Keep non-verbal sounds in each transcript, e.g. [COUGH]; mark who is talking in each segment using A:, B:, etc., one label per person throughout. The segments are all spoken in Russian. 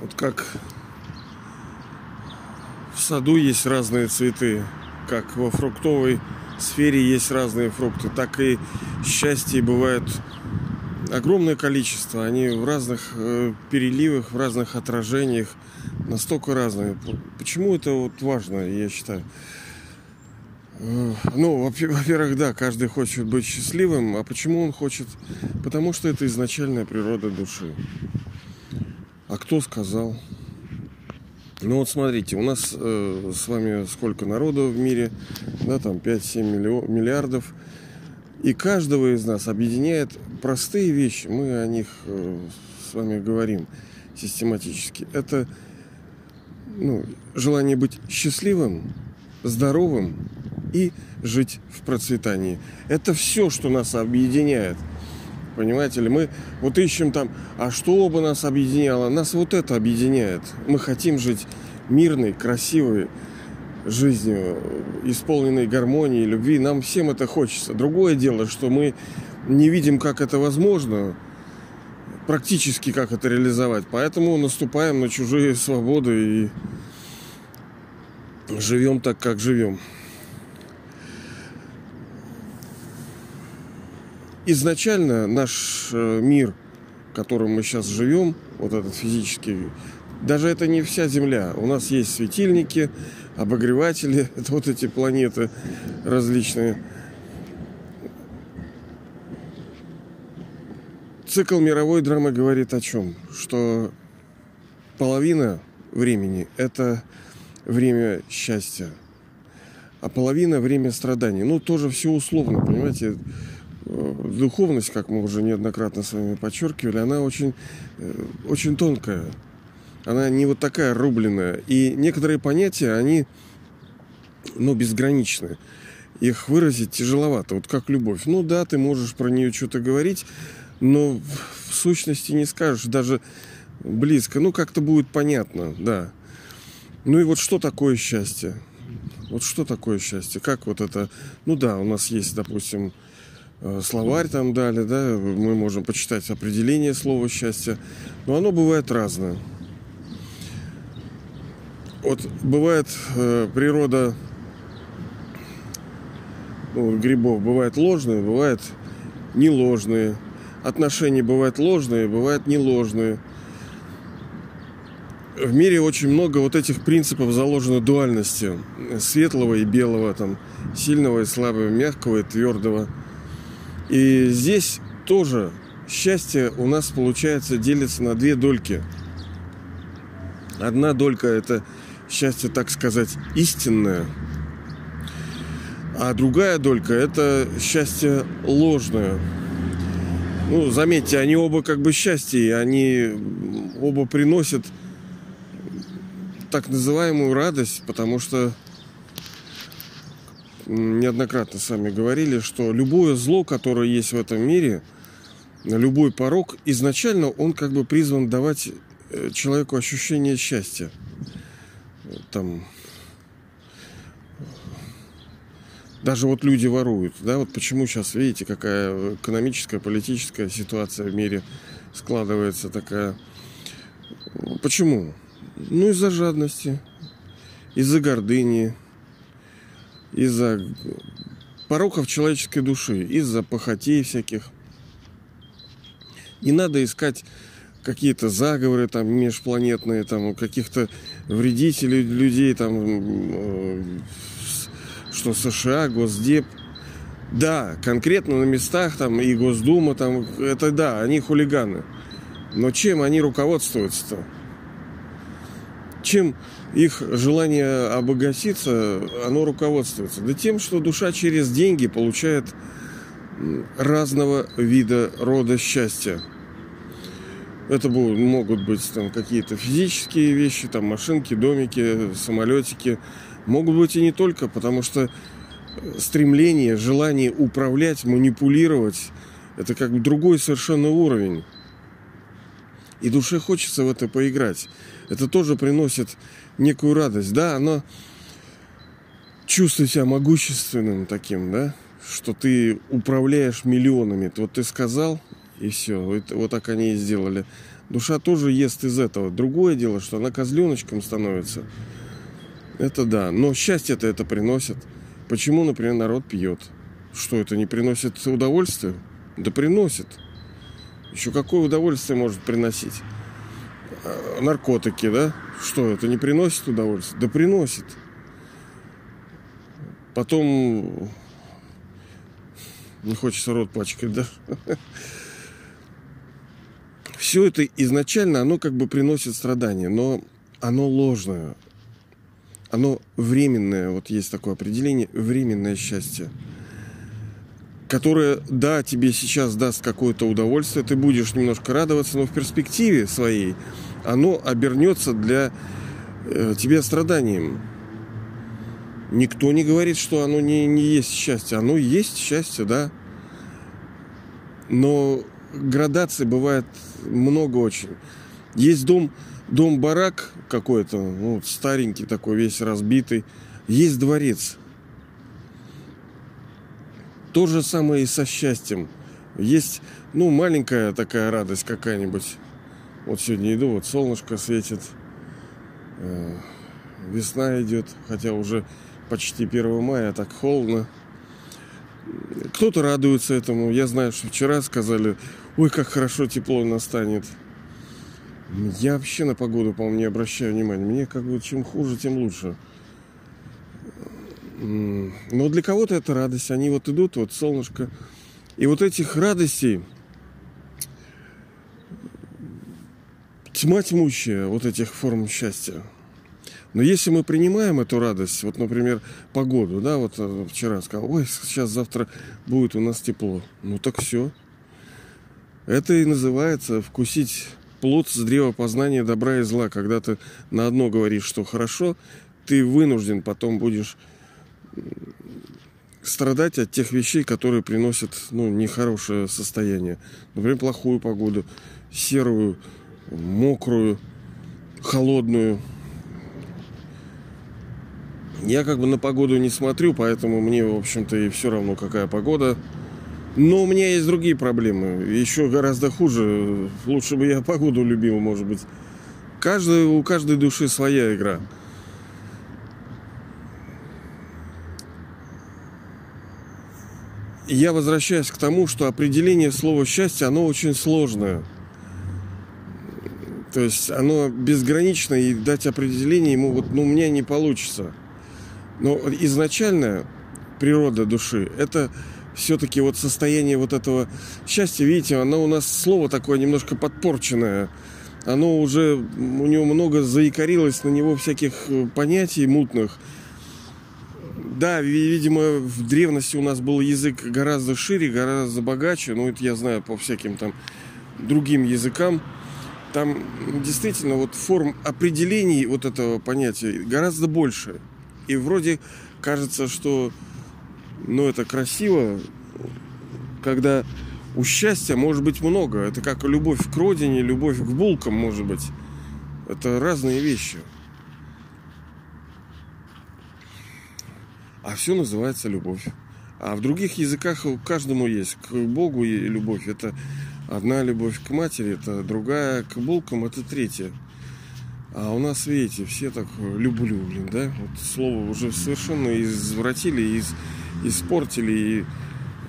A: Вот как в саду есть разные цветы, как во фруктовой сфере есть разные фрукты, так и счастье бывает огромное количество. Они в разных э, переливах, в разных отражениях, настолько разные. Почему это вот важно, я считаю? Э, ну, [LAUGHS] во-первых, да, каждый хочет быть счастливым. А почему он хочет? Потому что это изначальная природа души. А кто сказал? Ну вот смотрите, у нас э, с вами сколько народу в мире, да, там 5-7 миллиардов. И каждого из нас объединяет простые вещи. Мы о них э, с вами говорим систематически. Это ну, желание быть счастливым, здоровым и жить в процветании. Это все, что нас объединяет. Понимаете ли, мы вот ищем там, а что бы нас объединяло? Нас вот это объединяет. Мы хотим жить мирной, красивой жизнью, исполненной гармонии, любви. Нам всем это хочется. Другое дело, что мы не видим, как это возможно, практически как это реализовать. Поэтому наступаем на чужие свободы и живем так, как живем. Изначально наш э, мир, в котором мы сейчас живем, вот этот физический, даже это не вся Земля. У нас есть светильники, обогреватели, [LAUGHS] это вот эти планеты различные. Цикл мировой драмы говорит о чем? Что половина времени – это время счастья, а половина – время страданий. Ну, тоже все условно, понимаете? Духовность, как мы уже неоднократно с вами подчеркивали, она очень, э, очень тонкая. Она не вот такая рубленная. И некоторые понятия, они ну, безграничны. Их выразить тяжеловато. Вот как любовь. Ну да, ты можешь про нее что-то говорить, но в сущности не скажешь даже близко. Ну, как-то будет понятно, да. Ну и вот что такое счастье? Вот что такое счастье? Как вот это... Ну да, у нас есть, допустим, Э, словарь там дали, да, мы можем почитать определение слова счастья, но оно бывает разное. Вот бывает э, природа ну, грибов бывает ложные, бывает не ложные. Отношения бывают ложные, бывают не ложные. В мире очень много вот этих принципов заложено дуальности. Светлого и белого, там, сильного и слабого, мягкого и твердого – и здесь тоже счастье у нас получается делится на две дольки. Одна долька это счастье, так сказать, истинное, а другая долька это счастье ложное. Ну, заметьте, они оба как бы счастье, они оба приносят так называемую радость, потому что неоднократно с вами говорили, что любое зло, которое есть в этом мире, любой порог, изначально он как бы призван давать э, человеку ощущение счастья. Там даже вот люди воруют, да, вот почему сейчас, видите, какая экономическая, политическая ситуация в мире складывается такая. Почему? Ну, из-за жадности, из-за гордыни, из-за пороков человеческой души, из-за похотей всяких. Не надо искать какие-то заговоры там межпланетные, там каких-то вредителей людей, там э, что США, Госдеп. Да, конкретно на местах там и Госдума, там это да, они хулиганы. Но чем они руководствуются-то? Чем их желание обогатиться, оно руководствуется? Да тем, что душа через деньги получает разного вида рода счастья. Это будут, могут быть там какие-то физические вещи, там машинки, домики, самолетики. Могут быть и не только, потому что стремление, желание управлять, манипулировать, это как бы другой совершенно уровень. И душе хочется в это поиграть. Это тоже приносит некую радость. Да, оно чувствует себя могущественным таким, да, что ты управляешь миллионами. Вот ты сказал, И все. Вот, вот так они и сделали. Душа тоже ест из этого. Другое дело, что она козленочком становится. Это да. Но счастье-то это приносит. Почему, например, народ пьет? Что это не приносит удовольствия? Да приносит. Еще какое удовольствие может приносить? А, наркотики, да? Что, это не приносит удовольствия? Да приносит. Потом не хочется рот пачкать, да? Все это изначально, оно как бы приносит страдания, но оно ложное. Оно временное, вот есть такое определение, временное счастье которое, да, тебе сейчас даст какое-то удовольствие, ты будешь немножко радоваться, но в перспективе своей оно обернется для э, тебя страданием. Никто не говорит, что оно не, не есть счастье. Оно есть счастье, да. Но градаций бывает много очень. Есть дом, дом-барак какой-то, ну, старенький такой, весь разбитый. Есть дворец. То же самое и со счастьем. Есть, ну, маленькая такая радость какая-нибудь. Вот сегодня иду, вот солнышко светит, э, весна идет, хотя уже почти 1 мая, так холодно. Кто-то радуется этому. Я знаю, что вчера сказали, ой, как хорошо тепло настанет. Я вообще на погоду, по-моему, не обращаю внимания. Мне как бы чем хуже, тем лучше. Но для кого-то это радость. Они вот идут, вот солнышко. И вот этих радостей тьма тьмущая, вот этих форм счастья. Но если мы принимаем эту радость, вот, например, погоду, да, вот э, вчера сказал, ой, сейчас завтра будет у нас тепло. Ну так все. Это и называется вкусить плод с древа познания добра и зла. Когда ты на одно говоришь, что хорошо, ты вынужден потом будешь страдать от тех вещей, которые приносят ну, нехорошее состояние. Например, плохую погоду, серую, мокрую, холодную. Я как бы на погоду не смотрю, поэтому мне, в общем-то, и все равно, какая погода. Но у меня есть другие проблемы. Еще гораздо хуже. Лучше бы я погоду любил, может быть. Каждый, у каждой души своя игра. я возвращаюсь к тому, что определение слова счастье, оно очень сложное. То есть оно безгранично, и дать определение ему вот, ну, у меня не получится. Но изначально природа души – это все-таки вот состояние вот этого счастья. Видите, оно у нас слово такое немножко подпорченное. Оно уже, у него много заикарилось на него всяких э, понятий мутных – да, видимо, в древности у нас был язык гораздо шире, гораздо богаче. Ну, это я знаю по всяким там другим языкам. Там действительно вот форм определений вот этого понятия гораздо больше. И вроде кажется, что ну, это красиво, когда у счастья может быть много. Это как любовь к родине, любовь к булкам, может быть. Это разные вещи. а все называется любовь. А в других языках каждому есть. К Богу и любовь. Это одна любовь к матери, это другая к булкам, это третья. А у нас, видите, все так люблю, блин, да? Вот слово уже совершенно извратили, из, испортили, и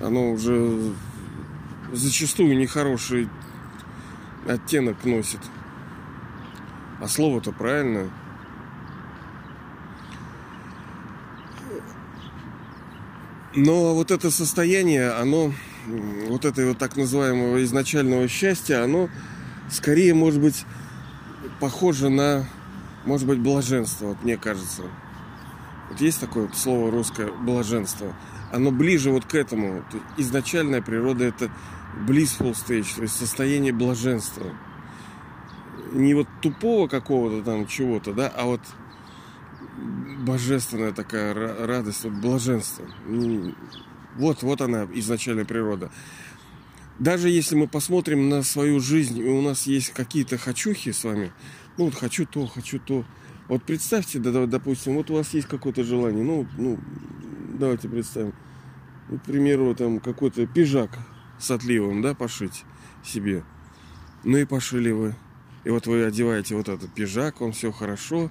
A: оно уже зачастую нехороший оттенок носит. А слово-то правильное. Но вот это состояние, оно, вот это вот так называемого изначального счастья, оно скорее, может быть, похоже на, может быть, блаженство, вот мне кажется. Вот есть такое слово русское блаженство. Оно ближе вот к этому. Изначальная природа это blissful stage, то есть состояние блаженства. Не вот тупого какого-то там чего-то, да, а вот божественная такая радость, вот блаженство. Вот, вот она, изначальная природа. Даже если мы посмотрим на свою жизнь, и у нас есть какие-то хочухи с вами, ну вот хочу то, хочу то. Вот представьте, да, допустим, вот у вас есть какое-то желание, ну, ну, давайте представим, ну, к примеру, там какой-то пижак с отливом, да, пошить. себе. Ну и пошили вы. И вот вы одеваете вот этот пиджак, он все хорошо.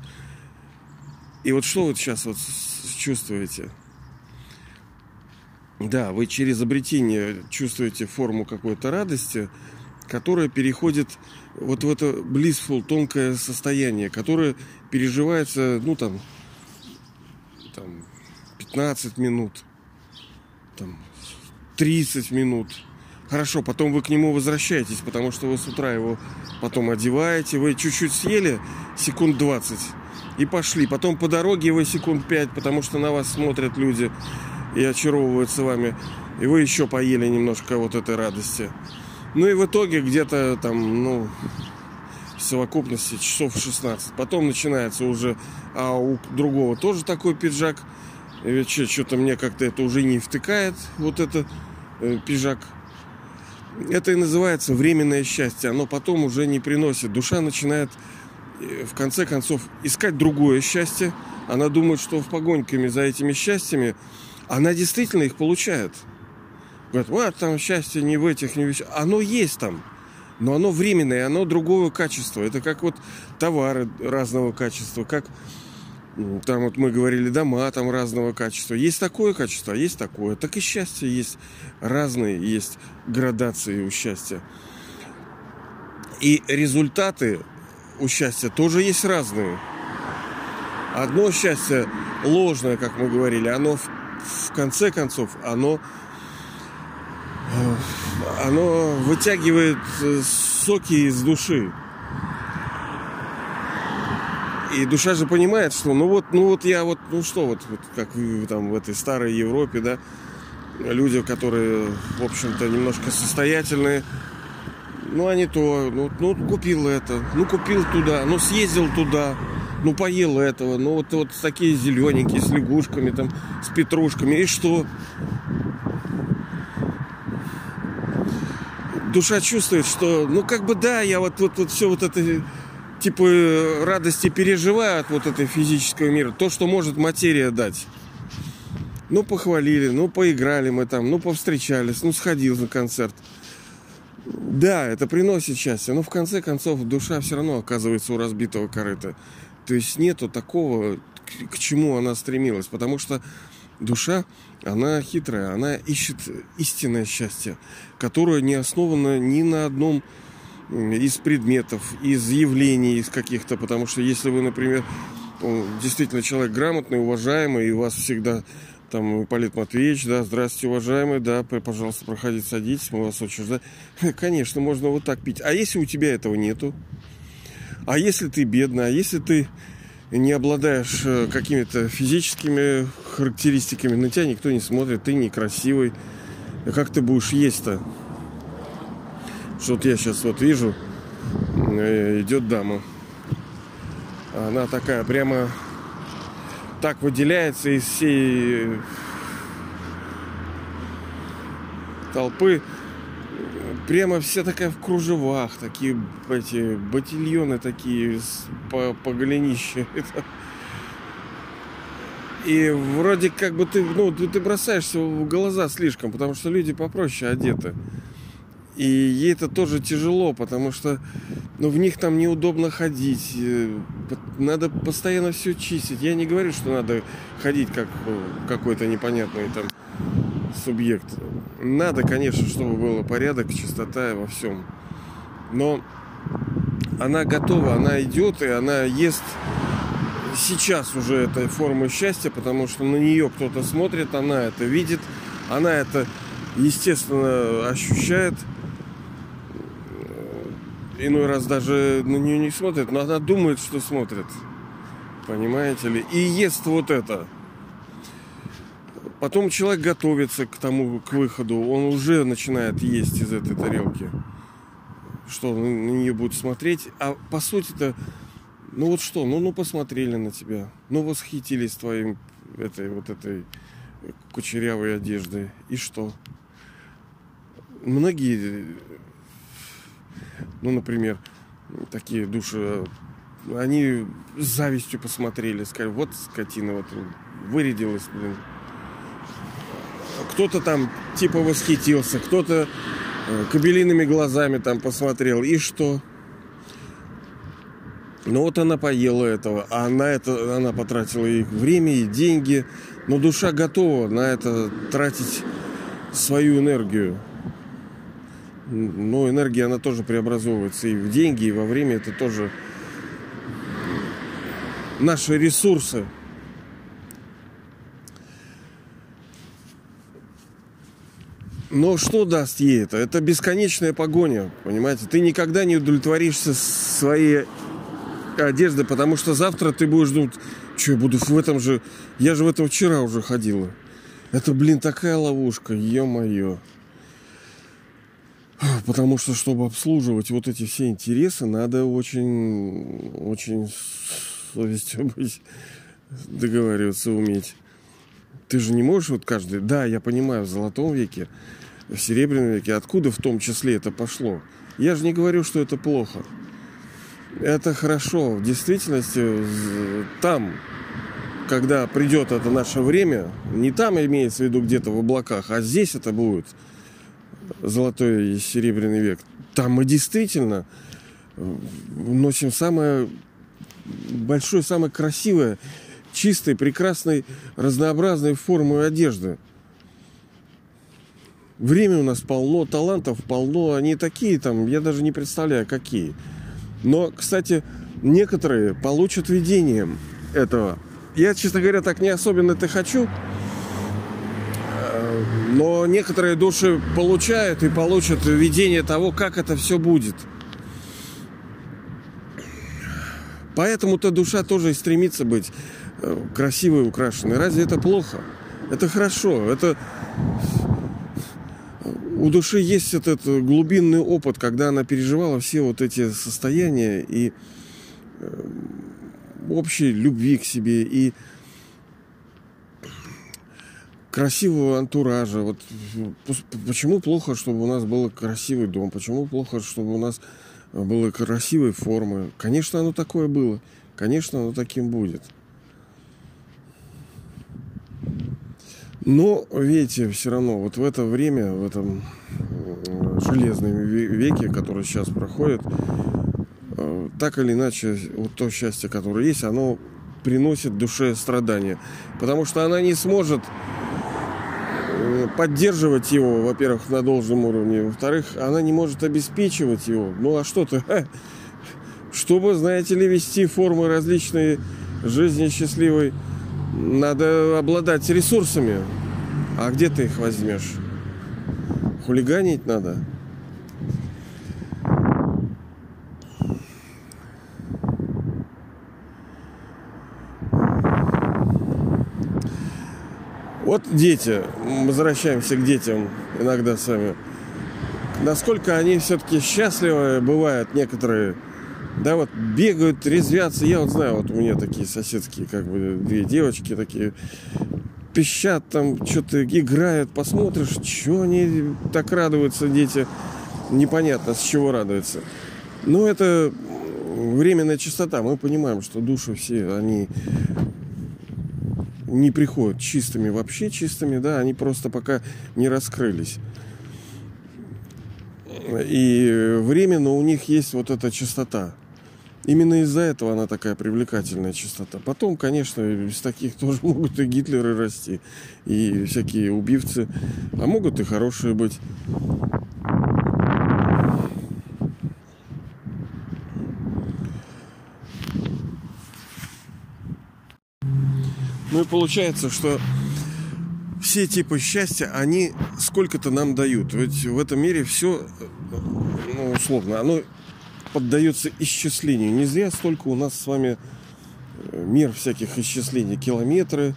A: И вот что вы сейчас вот чувствуете? Да, вы через обретение чувствуете форму какой-то радости, которая переходит вот в это blissful, тонкое состояние, которое переживается, ну там, там 15 минут, там 30 минут. Хорошо, потом вы к нему возвращаетесь, потому что вы с утра его потом одеваете, вы чуть-чуть съели, секунд 20, и пошли. Потом по дороге вы секунд 5, потому что на вас смотрят люди и очаровываются вами. И вы еще поели немножко вот этой радости. Ну и в итоге где-то там, ну, в совокупности часов 16. Потом начинается уже, а у другого тоже такой пиджак. Ведь что-то мне как-то это уже не втыкает, вот это э, пиджак. Это и называется временное счастье. Оно потом уже не приносит. Душа начинает э, в конце концов искать другое счастье. Она думает, что в погоньками за этими счастьями она действительно их получает. Говорят, вот там счастье не в этих, не в вещах. Оно есть там, но оно временное, оно другого качества. Это как вот товары разного качества, как там вот мы говорили дома там разного качества. Есть такое качество, а есть такое. Так и счастье есть разные, есть градации у счастья. И результаты у счастья тоже есть разные. Одно счастье ложное, как мы говорили, оно в конце концов оно оно вытягивает э, соки из души. И душа же понимает, что ну вот, ну вот я вот, ну что вот, вот как там в этой старой Европе, да, люди, которые, в общем-то, немножко состоятельные, ну они то, ну, ну купил это, ну купил туда, ну съездил туда, ну поел этого, ну вот, вот такие зелененькие, с лягушками, там, с петрушками, и что? Душа чувствует, что, ну как бы да, я вот, вот, вот все вот это типа радости переживаю от вот этой физического мира, то, что может материя дать. Ну, похвалили, ну, поиграли мы там, ну, повстречались, ну, сходил на концерт. Да, это приносит счастье, но в конце концов душа все равно оказывается у разбитого корыта. То есть нету такого, к чему она стремилась, потому что душа, она хитрая, она ищет истинное счастье, которое не основано ни на одном из предметов, из явлений, из каких-то, потому что если вы, например, действительно человек грамотный, уважаемый, и у вас всегда там Ипполит Матвеевич, да, здравствуйте, уважаемый, да, пожалуйста, проходите, садитесь, мы вас очень ждем. [LAUGHS] Конечно, можно вот так пить. А если у тебя этого нету? А если ты бедный, а если ты не обладаешь э, какими-то физическими характеристиками, на тебя никто не смотрит, ты некрасивый, как ты будешь есть-то? Что вот я сейчас вот вижу, э, идет дама. Она такая прямо так выделяется из всей толпы прямо вся такая в кружевах, такие эти ботильоны такие по, по голенище. [LAUGHS] И вроде как бы ты, ну, ты бросаешься в глаза слишком, потому что люди попроще одеты. И ей это тоже тяжело, потому что ну, в них там неудобно ходить. Э, надо постоянно все чистить. Я не говорю, что надо ходить как э, какой-то непонятный там субъект. Надо, конечно, чтобы был порядок, чистота во всем. Но она готова, она идет, и она ест сейчас уже этой формы счастья, потому что на нее кто-то смотрит, она это видит, она это, естественно, ощущает. Иной раз даже на нее не смотрит, но она думает, что смотрит. Понимаете ли? И ест вот это. Потом человек готовится к тому, к выходу, он уже начинает есть из этой тарелки. Что, на нее будут смотреть. А по сути-то, ну вот что, ну, ну посмотрели на тебя, ну восхитились твоим этой вот этой кучерявой одеждой. И что? Многие, ну, например, такие души, они с завистью посмотрели, сказали, вот скотина вот вырядилась, блин, кто-то там типа восхитился, кто-то э, кабелиными глазами там посмотрел. И что? Ну вот она поела этого, а на это она потратила и время, и деньги. Но душа готова на это тратить свою энергию. Но энергия, она тоже преобразовывается и в деньги, и во время. Это тоже наши ресурсы. Но что даст ей это? Это бесконечная погоня, понимаете? Ты никогда не удовлетворишься своей одеждой, потому что завтра ты будешь думать, что я буду в этом же... Я же в этом вчера уже ходила. Это, блин, такая ловушка, ё-моё. Потому что, чтобы обслуживать вот эти все интересы, надо очень, очень совестью быть, договариваться уметь. Ты же не можешь вот каждый... Да, я понимаю, в золотом веке, в серебряном веке, откуда в том числе это пошло. Я же не говорю, что это плохо. Это хорошо. В действительности там, когда придет это наше время, не там имеется в виду где-то в облаках, а здесь это будет золотой и серебряный век. Там мы действительно носим самое большое, самое красивое, чистой, прекрасной, разнообразной формы одежды. Время у нас полно, талантов полно, они такие там, я даже не представляю, какие. Но, кстати, некоторые получат видением этого. Я, честно говоря, так не особенно это хочу. Э, но некоторые души получают и получат видение того, как это все будет. Поэтому-то душа тоже и стремится быть э, красивой, украшенной. Разве это плохо? Это хорошо. Это у души есть этот глубинный опыт, когда она переживала все вот эти состояния и э, общей любви к себе и красивого антуража. Вот почему плохо, чтобы у нас был красивый дом? Почему плохо, чтобы у нас было красивой формы? Конечно, оно такое было. Конечно, оно таким будет. Но, видите, все равно вот в это время, в этом железном веке, который сейчас проходит, э, так или иначе, вот то счастье, которое есть, оно приносит душе страдания. Потому что она не сможет э, поддерживать его, во-первых, на должном уровне, во-вторых, она не может обеспечивать его. Ну а что ты? [LAUGHS] Чтобы, знаете ли, вести формы различные жизни счастливой, надо обладать ресурсами. А где ты их возьмешь? Хулиганить надо. Вот дети, возвращаемся к детям иногда с вами. Насколько они все-таки счастливы бывают некоторые да, вот бегают, резвятся. Я вот знаю, вот у меня такие соседские, как бы, две девочки такие, пищат там, что-то играют, посмотришь, что они так радуются, дети. Непонятно, с чего радуются. Но это временная чистота. Мы понимаем, что души все, они не приходят чистыми, вообще чистыми, да, они просто пока не раскрылись. И временно у них есть вот эта чистота. Именно из-за этого она такая привлекательная частота. Потом, конечно, из таких [LAUGHS] тоже могут и Гитлеры расти, и всякие убивцы, а могут и хорошие быть. Ну и получается, что все типы счастья, они сколько-то нам дают. Ведь в этом мире все, ну, условно, оно поддается исчислению. Не зря столько у нас с вами э, мир всяких исчислений. Километры,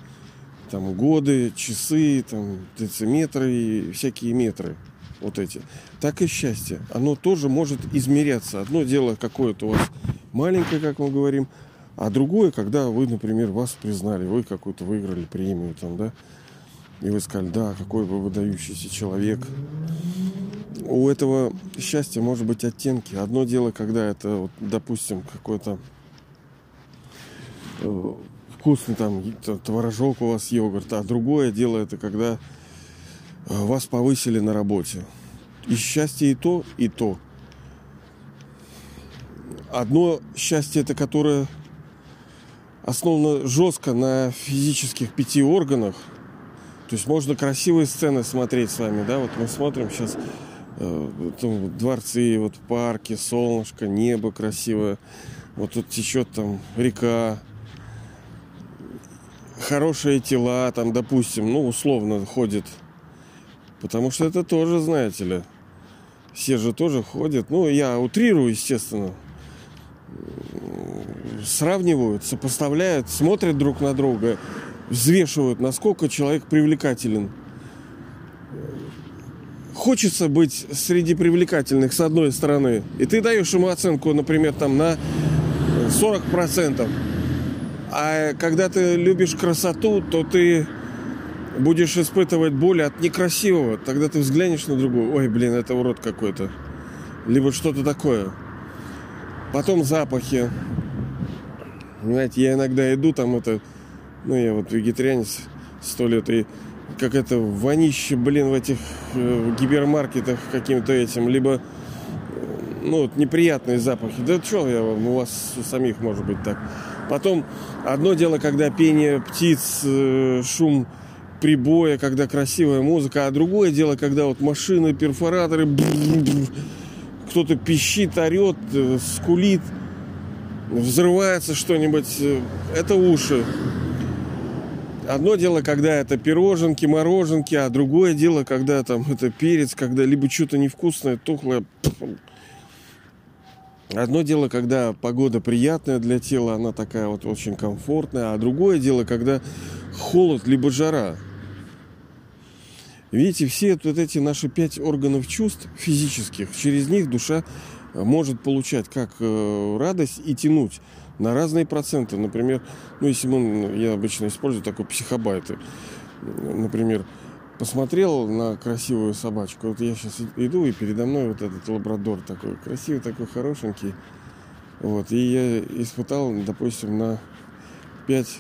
A: там годы, часы, там дециметры и всякие метры. Вот эти. Так и счастье. Оно тоже может измеряться. Одно дело какое-то у вас маленькое, как мы говорим, а другое, когда вы, например, вас признали, вы какую-то выиграли премию там, да, и вы сказали, да, какой вы выдающийся человек у этого счастья может быть оттенки. Одно дело, когда это, вот, допустим, какой-то э, вкусный там творожок у вас йогурт, а другое дело это когда э, вас повысили на работе. И счастье и то, и то. Одно счастье это которое основано жестко на физических пяти органах. То есть можно красивые сцены смотреть с вами, да, вот мы смотрим сейчас э, там, дворцы, вот парки, солнышко, небо красивое, вот тут течет там река, хорошие тела, там, допустим, ну, условно ходит. Потому что это тоже, знаете ли, все же тоже ходят. Ну, я утрирую, естественно. Сравнивают, сопоставляют, смотрят друг на друга, взвешивают, насколько человек привлекателен. Хочется быть среди привлекательных с одной стороны, и ты даешь ему оценку, например, там на 40%. А когда ты любишь красоту, то ты будешь испытывать боль от некрасивого. Тогда ты взглянешь на другого. Ой, блин, это урод какой-то. Либо что-то такое. Потом запахи. Знаете, я иногда иду, там это, ну, я вот вегетарианец сто лет, и как это вонище, блин, в этих э, гипермаркетах каким-то этим, либо, э, ну, вот неприятные запахи. Да что я вам, у вас у самих может быть так. Потом, одно дело, когда пение птиц, э, шум прибоя, когда красивая музыка, а другое дело, когда вот машины, перфораторы, [LAUGHS] кто-то пищит, орет, э, скулит – взрывается что-нибудь, э, это уши. Одно дело, когда это пироженки, мороженки, а другое дело, когда там это перец, когда либо что-то невкусное, тухлое. Одно дело, когда погода приятная для тела, она такая вот очень комфортная, а другое дело, когда холод либо жара. Видите, все вот эти наши пять органов чувств физических, через них душа может получать как э, радость и тянуть на разные проценты. Например, ну если мы, я обычно использую такой психобайты. Например, посмотрел на красивую собачку. Вот я сейчас иду, и передо мной вот этот лабрадор такой красивый, такой хорошенький. Вот, и я испытал, допустим, на 5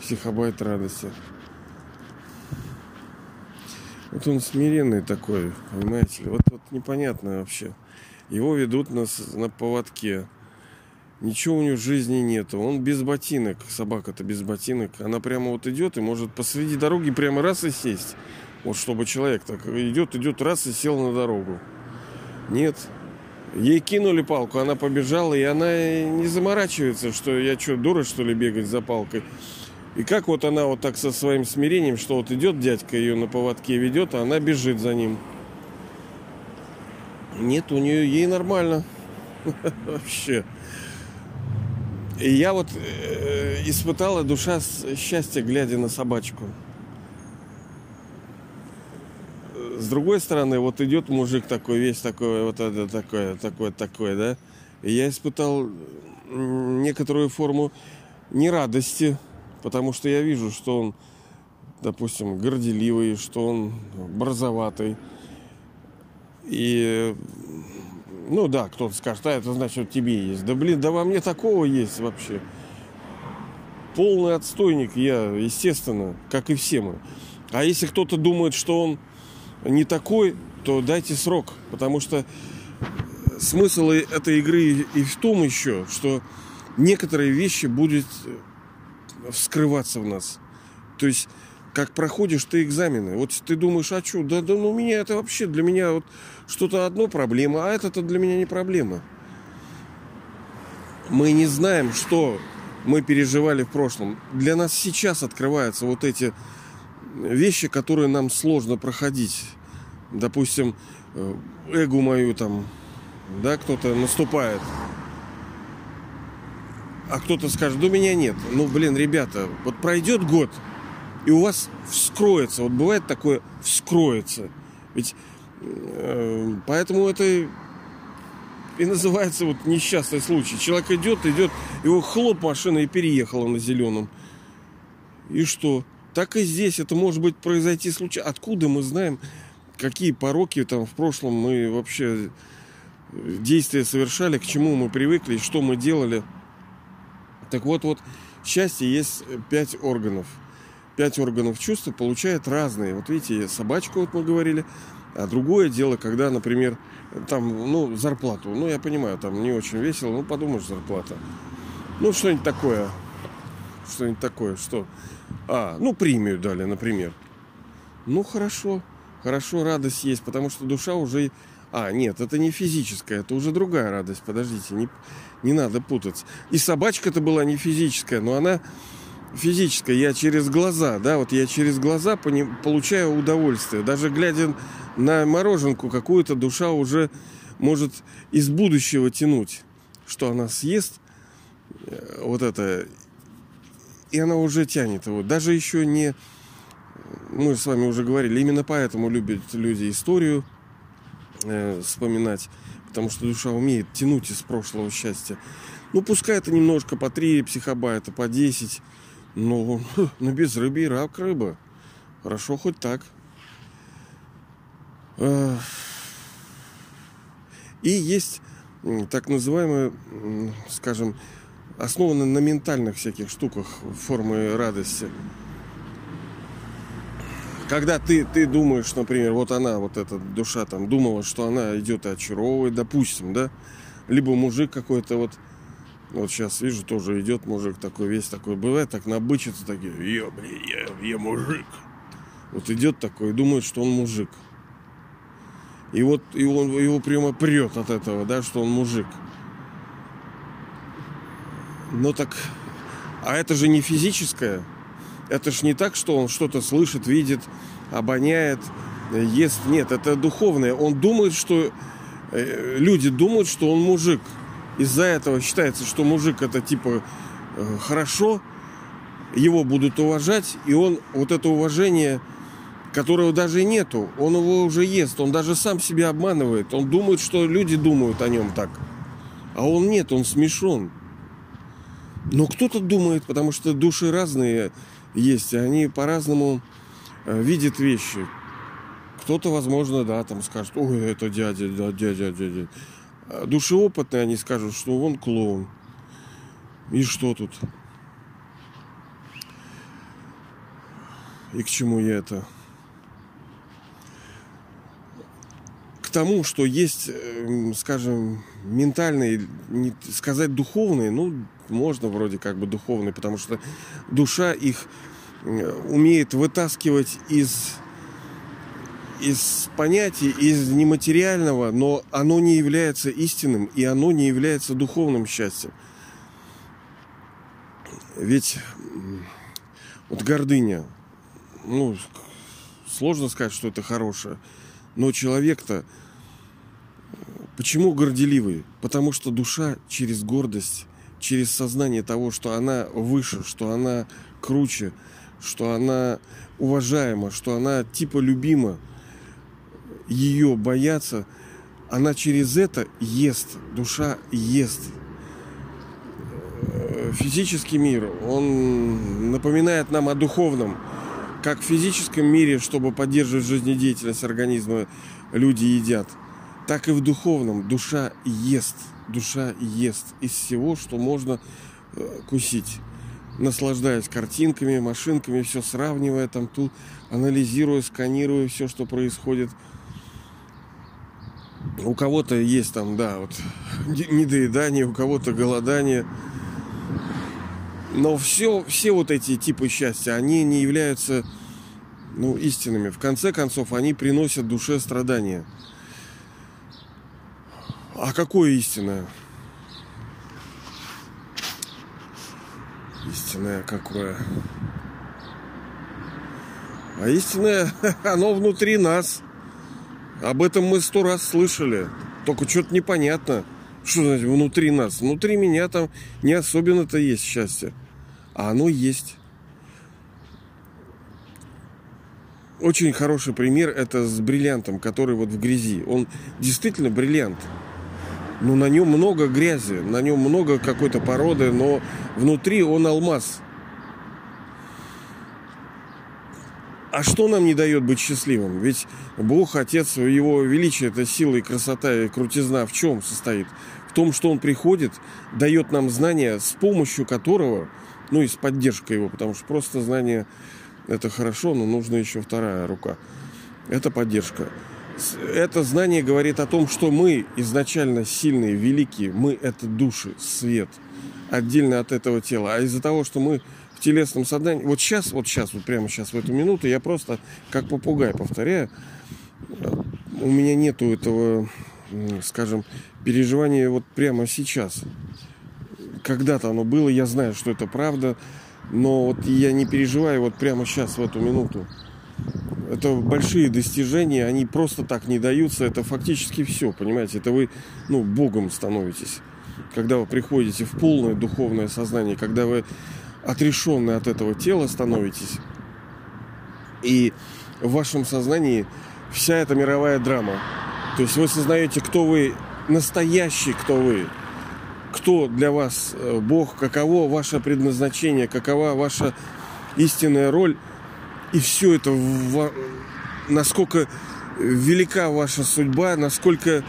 A: психобайт радости. Вот он смиренный такой, понимаете. Вот, вот непонятно вообще. Его ведут на, на поводке. Ничего у него в жизни нету. Он без ботинок. Собака-то без ботинок. Она прямо вот идет и может посреди дороги прямо раз и сесть. Вот чтобы человек так идет, идет раз и сел на дорогу. Нет. Ей кинули палку, она побежала, и она не заморачивается, что я что, дура, что ли, бегать за палкой. И как вот она вот так со своим смирением, что вот идет дядька ее на поводке ведет, а она бежит за ним. Нет, у нее ей нормально. [LAUGHS] Вообще. И я вот э, испытала душа счастья, глядя на собачку. С другой стороны, вот идет мужик такой, весь такой, вот это такое, такое, такое, да. И я испытал некоторую форму нерадости, потому что я вижу, что он, допустим, горделивый, что он борзоватый, и, ну да, кто-то скажет, а это значит, тебе есть. Да блин, да во мне такого есть вообще. Полный отстойник я, естественно, как и все мы. А если кто-то думает, что он не такой, то дайте срок. Потому что смысл этой игры и в том еще, что некоторые вещи будут вскрываться в нас. То есть как проходишь ты экзамены. Вот ты думаешь, а что, да, да, ну меня это вообще для меня вот что-то одно проблема, а это-то для меня не проблема. Мы не знаем, что мы переживали в прошлом. Для нас сейчас открываются вот эти вещи, которые нам сложно проходить. Допустим, э, эгу мою там, да, кто-то наступает. А кто-то скажет, да меня нет. Ну, блин, ребята, вот пройдет год, и у вас вскроется. Вот бывает такое вскроется. Ведь э, поэтому это и называется вот несчастный случай. Человек идет, идет, его хлоп машина и переехала на зеленом. И что? Так и здесь это может быть произойти случайно. Откуда мы знаем, какие пороки там в прошлом мы вообще действия совершали, к чему мы привыкли, что мы делали. Так вот, вот счастье есть пять органов – пять органов чувств получает разные. Вот видите, собачку, вот мы говорили, А другое дело, когда, например, там, ну, зарплату. Ну, я понимаю, там не очень весело, ну, подумаешь, зарплата. Ну, что-нибудь такое. Что-нибудь такое, что? А, ну, премию дали, например. Ну, хорошо. Хорошо, радость есть, потому что душа уже... А, нет, это не физическая, это уже другая радость. Подождите, не, не надо путаться. И собачка-то была не физическая, но она физическая. Я через глаза, да, вот я через глаза получаю удовольствие. Даже глядя на мороженку, какую-то душа уже может из будущего тянуть, что она съест э, вот это, и она уже тянет его. Даже еще не... Мы с вами уже говорили, именно поэтому любят люди историю э, вспоминать, потому что душа умеет тянуть из прошлого счастья. Ну, пускай это немножко по 3 психобайта, по 10, [LAUGHS] но, но без рыбы и рак рыба. Хорошо хоть так. И есть так называемые, скажем, основаны на ментальных всяких штуках формы радости. Когда ты, ты думаешь, например, вот она, вот эта душа там думала, что она идет и очаровывает, допустим, да, либо мужик какой-то вот, вот сейчас вижу, тоже идет мужик такой, весь такой, бывает так набычится, такие, я, блин, я, я мужик. Вот идет такой, думает, что он мужик. И вот и он, его прямо прет от этого, да, что он мужик. Ну так, а это же не физическое. Это же не так, что он что-то слышит, видит, обоняет, ест. Нет, это духовное. Он думает, что... Э, люди думают, что он мужик. Из-за этого считается, что мужик это типа э, хорошо, его будут уважать, и он вот это уважение которого даже нету. Он его уже ест, он даже сам себя обманывает. Он думает, что люди думают о нем так. А он нет, он смешон. Но кто-то думает, потому что души разные есть, и они по-разному э, видят вещи. Кто-то, возможно, да, там скажет, ой, это дядя, да, дядя, дядя. А души опытные, они скажут, что он клоун. И что тут? И к чему я это? тому, что есть, эм, скажем, ментальные, не сказать духовные, ну, можно вроде как бы духовные, потому что душа их умеет вытаскивать из из понятий, из нематериального, но оно не является истинным, и оно не является духовным счастьем. Ведь вот гордыня, ну, сложно сказать, что это хорошее, но человек-то Почему горделивый? Потому что душа через гордость, через сознание того, что она выше, что она круче, что она уважаема, что она типа любима, ее боятся, она через это ест, душа ест. Физический мир, он напоминает нам о духовном. Как в физическом мире, чтобы поддерживать жизнедеятельность организма, люди едят – так и в духовном душа ест, душа ест из всего, что можно э, кусить. Наслаждаясь картинками, машинками, все сравнивая там тут, анализируя, сканируя все, что происходит. У кого-то есть там, да, вот недоедание, у кого-то голодание. Но все, все вот эти типы счастья, они не являются ну, истинными. В конце концов, они приносят душе страдания. А какое истинное? Истинное какое? А истинное, [LAUGHS] оно внутри нас. Об этом мы сто раз слышали. Только что-то непонятно. Что значит внутри нас? Внутри меня там не особенно-то есть счастье. А оно есть. Очень хороший пример это с бриллиантом, который вот в грязи. Он действительно бриллиант ну, на нем много грязи, на нем много какой-то породы, но внутри он алмаз. А что нам не дает быть счастливым? Ведь Бог, Отец, Его величие, это сила и красота и крутизна в чем состоит? В том, что Он приходит, дает нам знания, с помощью которого, ну и с поддержкой Его, потому что просто знание это хорошо, но нужна еще вторая рука. Это поддержка. это знание говорит о том, что мы изначально сильные, великие, мы это души, свет, отдельно от этого тела. А из-за того, что мы в телесном сознании, вот сейчас, вот сейчас, вот прямо сейчас в эту минуту, я просто как попугай повторяю, у меня нету этого, скажем, переживания вот прямо сейчас. Когда-то оно было, я знаю, что это правда, но вот я не переживаю вот прямо сейчас в эту минуту это большие достижения, они просто так не даются, это фактически все, понимаете, это вы, ну, Богом становитесь. Когда вы приходите в полное духовное сознание, когда вы отрешенны от этого тела становитесь, и в вашем сознании вся эта мировая драма. То есть вы сознаете, кто вы, настоящий кто вы, кто для вас э, Бог, каково ваше предназначение, какова ваша истинная роль – и все это, насколько велика ваша судьба, насколько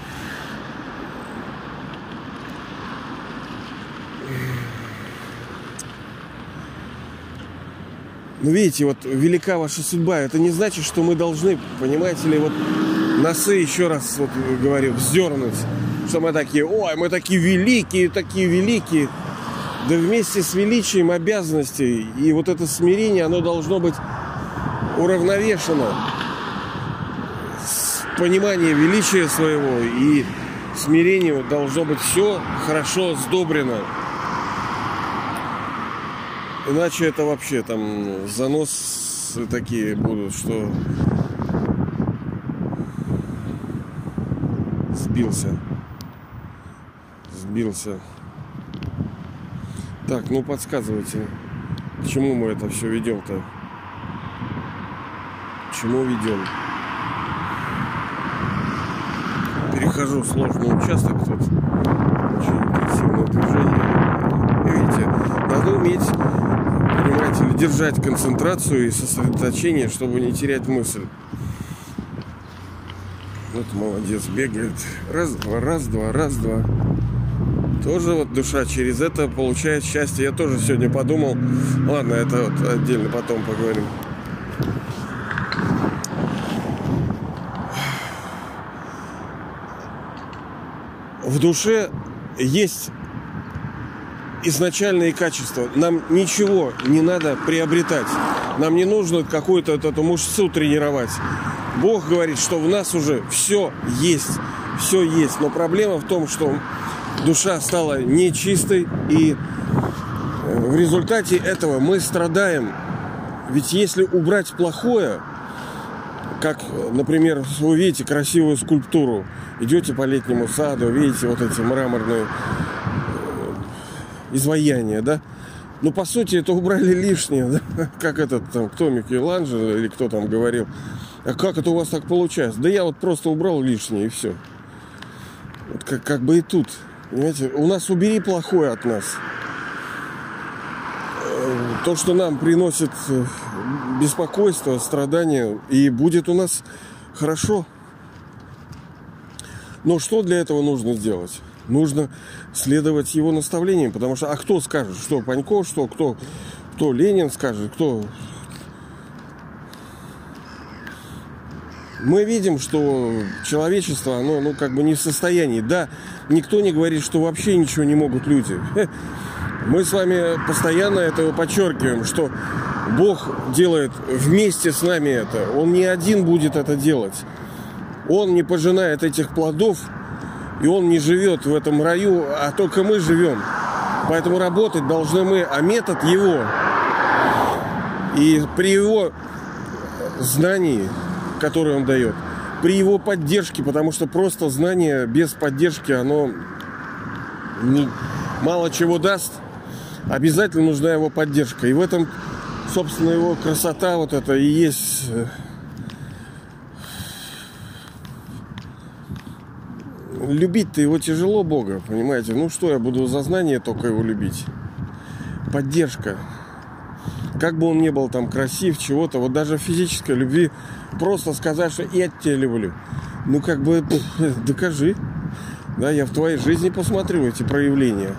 A: Ну, видите, вот велика ваша судьба. Это не значит, что мы должны, понимаете ли, вот носы, еще раз вот говорю, вздернуть. Что мы такие, ой, мы такие великие, такие великие. Да вместе с величием обязанностей и вот это смирение, оно должно быть уравновешено с пониманием величия своего и смирению должно быть все хорошо сдобрено. Иначе это вообще там заносы такие будут, что сбился. Сбился. Так, ну подсказывайте, к чему мы это все ведем-то чему ведем. Перехожу в сложный участок тут. Очень интенсивное движение. Видите, надо уметь, держать концентрацию и сосредоточение, чтобы не терять мысль. Вот молодец, бегает. Раз, два, раз, два, раз, два. Тоже вот душа через это получает счастье. Я тоже сегодня подумал. Ладно, это вот отдельно потом поговорим. в душе есть изначальные качества. Нам ничего не надо приобретать. Нам не нужно какую-то эту мышцу тренировать. Бог говорит, что в нас уже все есть. Все есть. Но проблема в том, что душа стала нечистой. И э, в результате этого мы страдаем. Ведь если убрать плохое, как, например, вы видите красивую скульптуру, идете по летнему саду, видите вот эти мраморные изваяния, да? Ну, по сути, это убрали лишнее, да? [LAUGHS] Как этот там, кто Микеланджело или кто там говорил. А как это у вас так получается? Да я вот просто убрал лишнее и все. Вот как, как бы и тут. Понимаете, у нас убери плохое от нас. Э, то, что нам приносит э, беспокойство, страдания, и будет у нас хорошо. Но что для этого нужно сделать? Нужно следовать его наставлениям, потому что, а кто скажет, что Паньков, что кто, кто Ленин скажет, кто... Мы видим, что человечество, оно, ну, как бы не в состоянии. Да, никто не говорит, что вообще ничего не могут люди. [LAUGHS] Мы с вами постоянно это подчеркиваем, что Бог делает вместе с нами это. Он не один будет это делать. Он не пожинает этих плодов, и он не живет в этом раю, а только мы живем. Поэтому работать должны мы, а метод его. И при его знании, которое он дает, при его поддержке, потому что просто знание без поддержки, оно не, мало чего даст, обязательно нужна его поддержка. И в этом собственно, его красота вот это и есть любить-то его тяжело Бога, понимаете? Ну что, я буду за знание только его любить. Поддержка. Как бы он ни был там красив, чего-то, вот даже физической любви просто сказать, что я тебя люблю. Ну как бы [LAUGHS] докажи. Да, я в твоей жизни посмотрю эти проявления.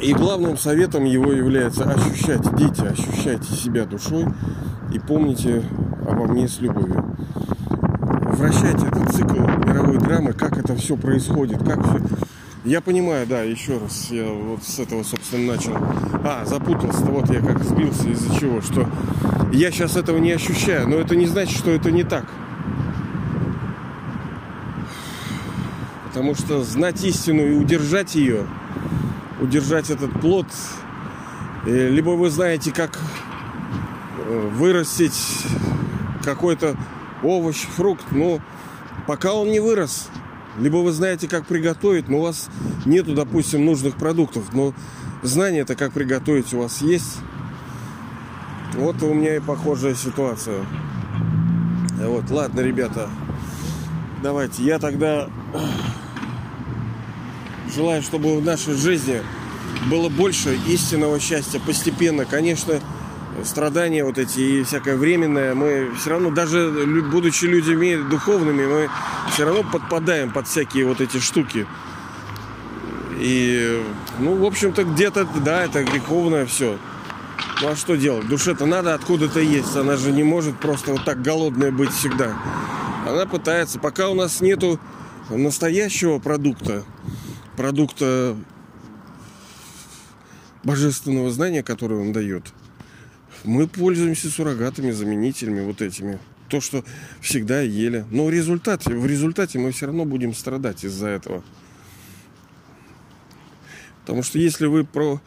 A: И главным советом его является ощущать, дети, ощущайте себя душой и помните обо мне с любовью. Возвращайте этот мировой драмы, как это все происходит, как все... Я понимаю, да, еще раз, я вот с этого, собственно, начал. А, запутался, вот я как сбился из-за чего, что я сейчас этого не ощущаю, но это не значит, что это не так. Потому что знать истину и удержать ее, удержать этот плод, э, либо вы знаете, как э, вырастить какой-то овощ, фрукт, но пока он не вырос, либо вы знаете, как приготовить, но у вас нету, допустим, нужных продуктов, но знание-то, как приготовить, у вас есть. Вот у меня и похожая ситуация. Вот, ладно, ребята, давайте, я тогда желаю, чтобы в нашей жизни было больше истинного счастья постепенно. Конечно, страдания вот эти и всякое временное, мы все равно, даже будучи людьми духовными, мы все равно подпадаем под всякие вот эти штуки. И, ну, в общем-то, где-то, да, это греховное все. Ну а что делать? Душе-то надо откуда-то есть. Она же не может просто вот так голодная быть всегда. Она пытается. Пока у нас нету настоящего продукта, продукта божественного знания, которое он дает – мы пользуемся суррогатами, заменителями вот этими. То, что всегда ели. Но в результате, в результате мы все равно будем страдать из-за этого. Потому что если вы про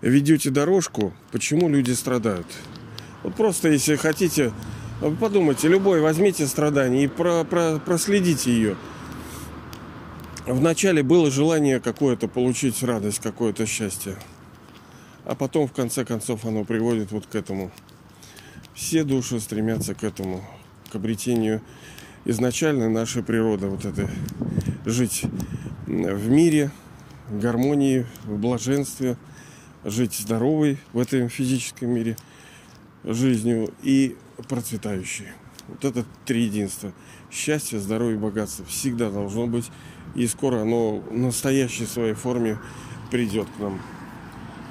A: ведете дорожку, почему люди страдают? Вот просто если хотите, подумайте, любой возьмите страдание и про, про, проследите ее. Вначале было желание какое-то получить радость, какое-то счастье а потом в конце концов оно приводит вот к этому. Все души стремятся к этому, к обретению изначально нашей природы, вот это жить в мире, в гармонии, в блаженстве, жить здоровой в этом физическом мире жизнью и процветающей. Вот это три единства. Счастье, здоровье, богатство всегда должно быть. И скоро оно в настоящей своей форме придет к нам.